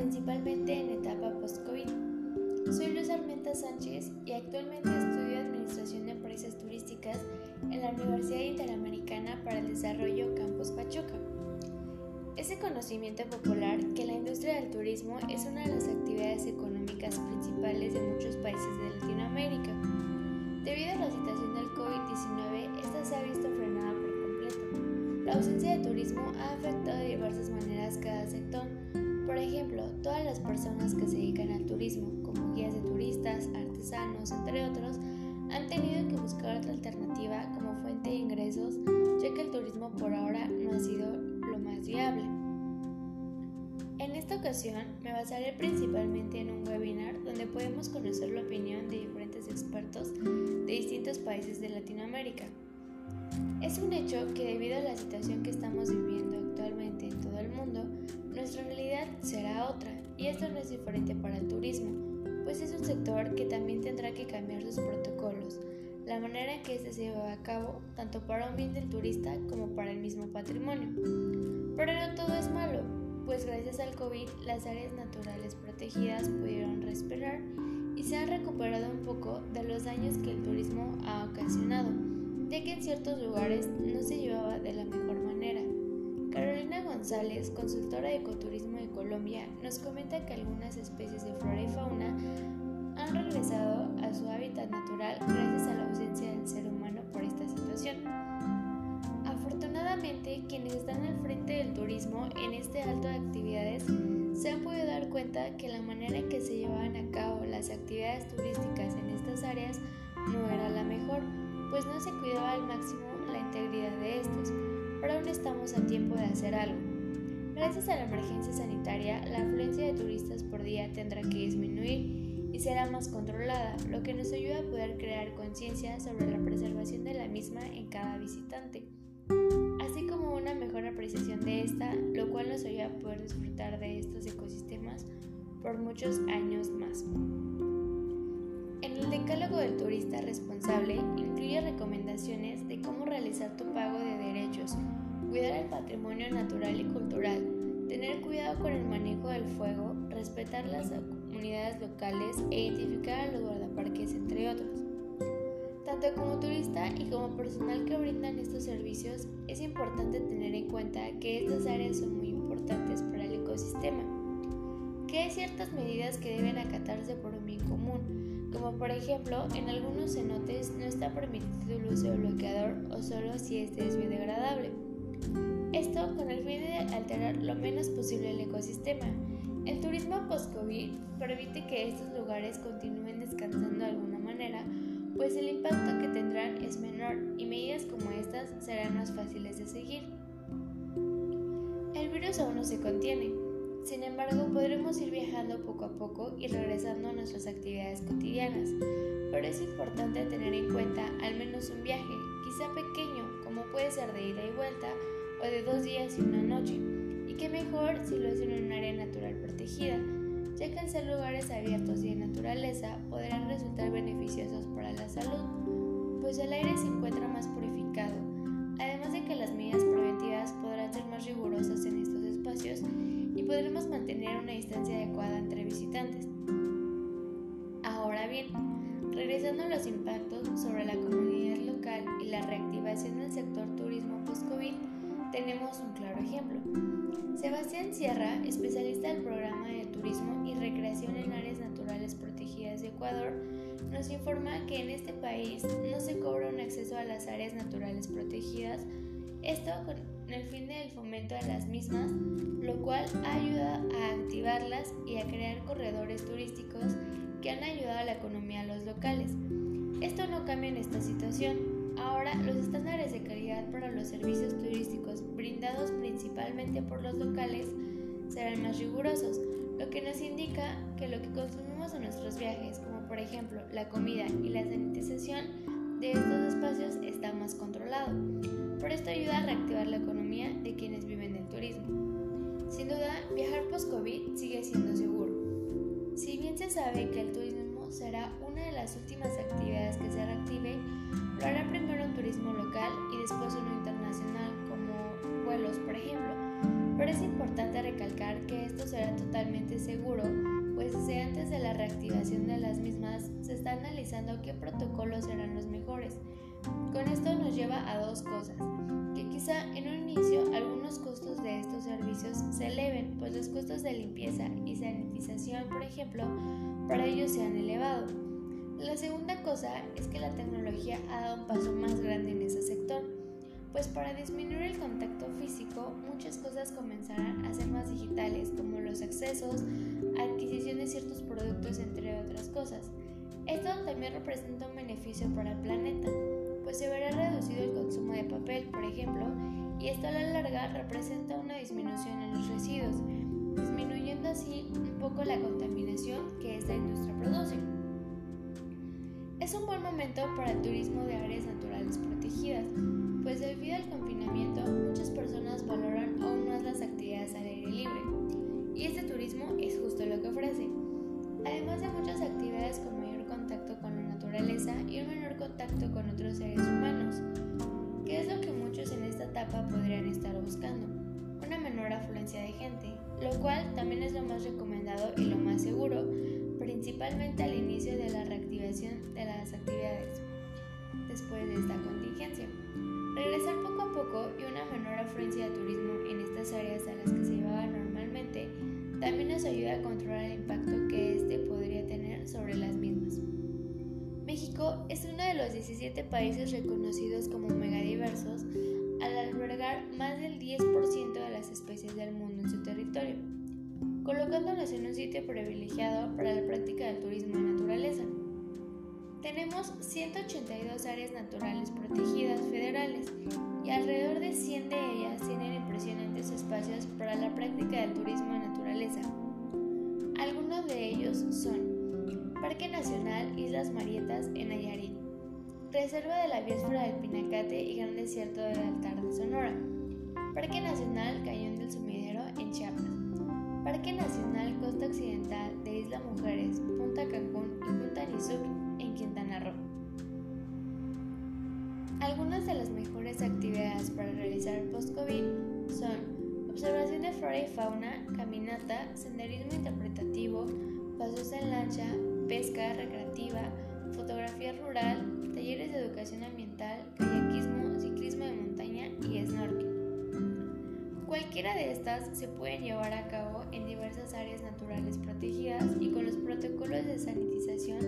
principalmente en etapa post-COVID. Soy Luz Armenta Sánchez y actualmente estudio Administración de Empresas Turísticas en la Universidad Interamericana para el Desarrollo Campus Pachuca. Es conocimiento popular que la industria del turismo es una de las actividades económicas principales de muchos países de Latinoamérica. Debido a la situación del COVID-19, esta se ha visto frenada por completo. La ausencia de turismo ha afectado de diversas maneras cada sector. Todas las personas que se dedican al turismo, como guías de turistas, artesanos, entre otros, han tenido que buscar otra alternativa como fuente de ingresos, ya que el turismo por ahora no ha sido más viable. En esta ocasión me basaré principalmente en un webinar donde podemos conocer la opinión de diferentes expertos de distintos países de Latinoamérica. Es un hecho que debido a la situación que estamos viviendo actualmente en todo el mundo, nuestra realidad será otra y esto no es diferente para el turismo, pues es un sector que también tendrá que cambiar sus protocolos, la manera en que este se lleva a cabo, tanto para un bien del turista como para el mismo patrimonio. Pero no todo es malo, pues gracias al COVID las áreas naturales protegidas pudieron respirar y se han recuperado un poco de los daños que el turismo ha ocasionado, ya que en ciertos lugares no se llevaba de la mejor manera. Carolina González, consultora de ecoturismo de Colombia, nos comenta que algunas especies de flora y fauna han regresado a su hábitat natural gracias a la ausencia del ser humano por esta situación. Afortunadamente, quienes están al frente del turismo en este alto de actividades se han podido dar cuenta que la manera en que se llevaban a cabo las actividades turísticas en estas áreas no era la mejor, pues no se cuidaba al máximo la integridad de estos, pero aún estamos a tiempo de hacer algo. Gracias a la emergencia sanitaria, la afluencia de turistas por día tendrá que disminuir y será más controlada, lo que nos ayuda a poder crear conciencia sobre la preservación de la misma en cada visitante, así como una mejor apreciación de esta, lo cual nos ayuda a poder disfrutar de estos ecosistemas por muchos años más. En el decálogo del turista responsable recomendaciones de cómo realizar tu pago de derechos, cuidar el patrimonio natural y cultural, tener cuidado con el manejo del fuego, respetar las comunidades locales e identificar a los guardaparques, entre otros. Tanto como turista y como personal que brindan estos servicios, es importante tener en cuenta que estas áreas son muy importantes para el ecosistema, que hay ciertas medidas que deben acatarse por un bien común, como por ejemplo en algunos cenotes no está permitido el uso de bloqueador o solo si este es biodegradable. Esto con el fin de alterar lo menos posible el ecosistema el turismo post-COVID permite que estos lugares continúen descansando de alguna manera, pues el impacto que tendrán es menor y medidas como estas serán más fáciles de seguir. El virus aún no se contiene, sin embargo podremos ir viajando poco a poco y regresando a nuestras actividades cotidianas, pero es importante tener en cuenta al menos un viaje, quizá pequeño, como puede ser de ida y vuelta, o de dos días y una noche. Qué mejor si lo es en un área natural protegida, ya que al ser lugares abiertos y de naturaleza podrán resultar beneficiosos para la salud, pues el aire se encuentra más purificado, además de que las mantener una distancia adecuada entre visitantes. Ahora bien, regresando a los impactos sobre la comunidad local y la reactivación del sector turismo post-COVID, tenemos un claro ejemplo. Sebastián Sierra, especialista del programa de turismo y recreación en áreas naturales protegidas de Ecuador, nos informa que en este país no se cobra un acceso a las áreas naturales protegidas, esto con el fin del fomento de las mismas, lo cual ayuda a activarlas y a crear corredores turísticos que han ayudado a la economía de los locales. Esto no cambia en esta situación, Ahora, los estándares de calidad para los servicios turísticos brindados principalmente por los locales serán más rigurosos, lo que nos indica que lo que consumimos en nuestros viajes, como por ejemplo la comida y la sanitización de estos espacios, está más controlado. Por esto ayuda a reactivar la economía post-COVID sigue siendo seguro. Si bien se sabe que el turismo será una de las últimas actividades que se reactive, lo hará primero un turismo local y después uno internacional, como vuelos, por ejemplo. Pero parece importante recalcar que esto será totalmente seguro, pues desde antes de la reactivación de las mismas se está analizando qué protocolos serán los mejores. Con esto nos lleva a dos cosas, que quizá en un inicio algunos costos de estos servicios se eleven, pues los costos de limpieza y sanitización, por ejemplo, para ellos se han elevado. La segunda cosa es que la tecnología ha dado un paso más grande en ese sector, pues para disminuir el contacto físico muchas cosas comenzarán a ser más digitales, como los accesos, adquisición de ciertos productos, entre otras cosas. Esto también representa un beneficio para el planeta, pues se verá reducido el consumo de papel, por ejemplo, y esto a la larga representa una disminución en los residuos, disminuyendo así un poco la contaminación que esta industria produce. Es un buen momento para el turismo de áreas naturales protegidas, pues debido al confinamiento muchas personas valoran aún más las actividades al aire libre, y este turismo es justo buscando, una menor afluencia de gente, lo cual también es lo más recomendado y lo más seguro, principalmente al inicio de la reactivación de las actividades después de esta contingencia. Regresar poco a poco y una menor afluencia de turismo en estas áreas a las que se llevaba normalmente también nos ayuda a controlar el impacto que este podría tener sobre las mismas. México es uno de los 17 países reconocidos como megadiversos al albergar más del 10% de las especies del mundo en su territorio, colocándonos en un sitio privilegiado para la práctica del turismo de naturaleza. Tenemos 182 áreas naturales protegidas federales y alrededor de 100 de ellas tienen impresionantes espacios para la práctica del turismo de naturaleza. Algunos de ellos son Parque Nacional Islas Marietas en Nayarit, Reserva de la Biosfera del Pinacate y Gran Desierto del Altar de Sonora, Parque Nacional Cañón del Sumidero en Chiapas, Parque Nacional Costa Occidental de Isla Mujeres, Punta Cancún y Punta Nizuc en Quintana Roo. Algunas de las mejores actividades para realizar post-COVID son observación de flora y fauna, caminata, senderismo interpretativo, pasos en lancha, pesca recreativa, fotografía rural, talleres de educación ambiental, kayakismo, ciclismo de montaña y snorkel. Cualquiera de estas se pueden llevar a cabo en diversas áreas naturales protegidas y con los protocolos de sanitización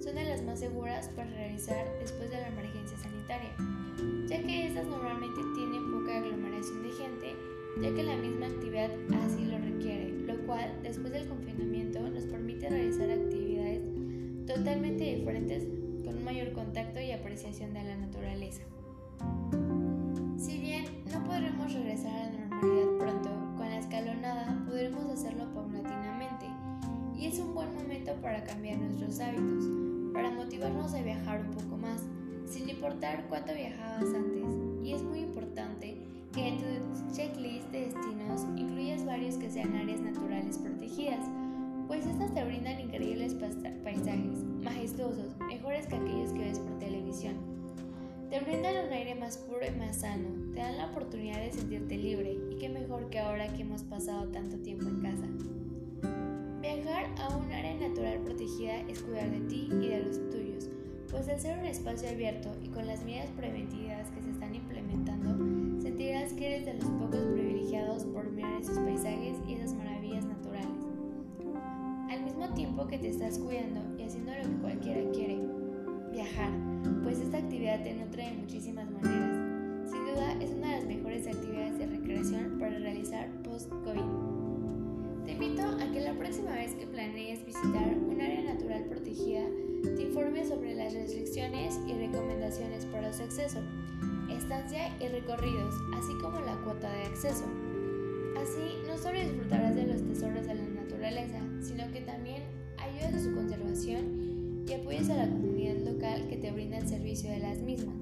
son de las más seguras para realizar después de la emergencia sanitaria, ya que estas normalmente tienen poca aglomeración de gente, ya que la misma actividad así lo requiere, lo cual después del confinamiento totalmente diferentes con un mayor contacto y apreciación de la naturaleza. Si bien no podremos regresar a la normalidad pronto, con la escalonada podremos hacerlo paulatinamente y es un buen momento para cambiar nuestros hábitos para motivarnos a viajar un poco más, sin importar cuánto viajabas antes. Y es muy importante que en tu checklist de destinos incluyas varios que sean áreas naturales protegidas, pues estas te brindan increíbles paisajes, majestuosos, mejores que aquellos que ves por televisión. Te brindan un aire más puro y más sano, te dan la oportunidad de sentirte libre y qué mejor que ahora que hemos pasado tanto tiempo en casa. Viajar a un área natural protegida es cuidar de ti y de los tuyos, pues al ser un espacio abierto y con las medidas preventivas que se están implementando, sentirás que eres de los pocos privilegiados por mirar esos paisajes y esas maravillas mismo tiempo que te estás cuidando y haciendo lo que cualquiera quiere, viajar, pues esta actividad te nutre de muchísimas maneras. Sin duda es una de las mejores actividades de recreación para realizar post-COVID. Te invito a que la próxima vez que planees visitar un área natural protegida, te informes sobre las restricciones y recomendaciones para su acceso, estancia y recorridos, así como la cuota de acceso. Así, no solo disfrutarás de los tesoros de la naturaleza, sino que también ayudas a su conservación y apoyas a la comunidad local que te brinda el servicio de las mismas.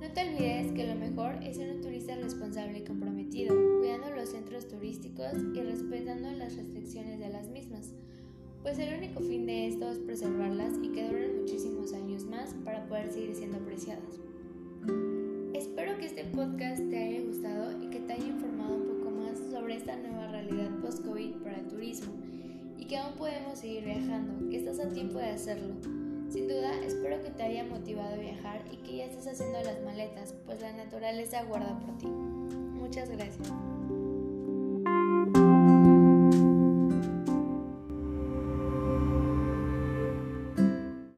No te olvides que lo mejor es ser un turista responsable y comprometido, cuidando los centros turísticos y respetando las restricciones de las mismas, pues el único fin de esto es preservarlas y que duren muchísimos años más para poder seguir siendo apreciadas. Espero que este podcast te haya gustado y que te haya informado esta nueva realidad post-COVID para el turismo y que aún podemos seguir viajando, que estás a tiempo de hacerlo. Sin duda, espero que te haya motivado a viajar y que ya estés haciendo las maletas, pues la naturaleza aguarda por ti. Muchas gracias.